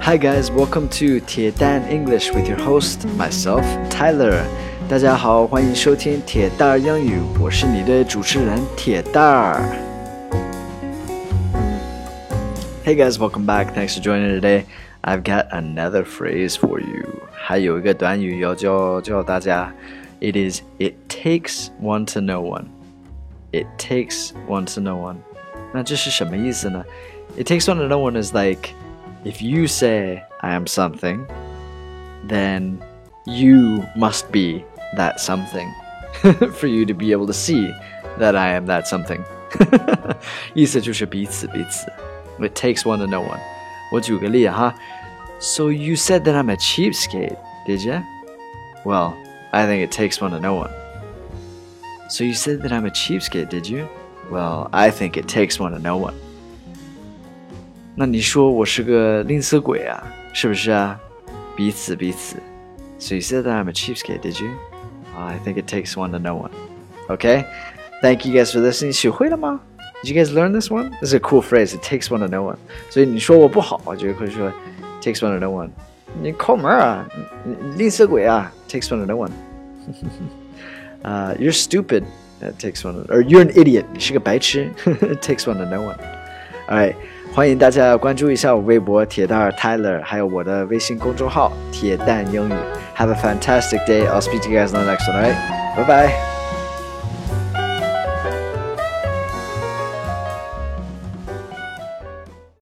Hi guys, welcome to 铁蛋 English with your host myself Tyler. 大家好，欢迎收听铁蛋儿英语，我是你的主持人铁蛋儿。Hey guys, welcome back. Thanks for joining today. I've got another phrase for you. 还有一个短语要教教大家。It is it takes one to know one. It takes one to know one. 那这是什么意思呢？It takes one to know one is like if you say I am something, then you must be that something for you to be able to see that I am that something. 意思就是彼此彼此。It takes one to know one. 我举个例哈。So you said that I'm a cheapskate, did you? Well, I think it takes one to know one. So you said that I'm a cheapskate, did you? Well, I think it takes one to know one. 那你说我是个吝啬鬼啊，是不是啊？彼此彼此。So you said that I'm a cheapskate, did you? Well, I think it takes one to know one. Okay? Thank you guys for listening. 学会了吗？Did you guys learn this one? This is a cool phrase. It takes one to know one. 所以你说我不好，我就会说 takes one to know one. 你抠门啊，吝啬鬼啊，takes one to know one. uh, you're stupid. That takes one. To, or you're an idiot. 你是个白痴。takes one to know one. Alright，欢迎大家关注一下我微博铁蛋 Tyler，还有我的微信公众号铁蛋英语。Have a fantastic day. I'll speak to you guys in the next one. Right? Bye bye.